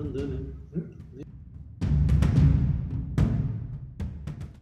Sandana. ne?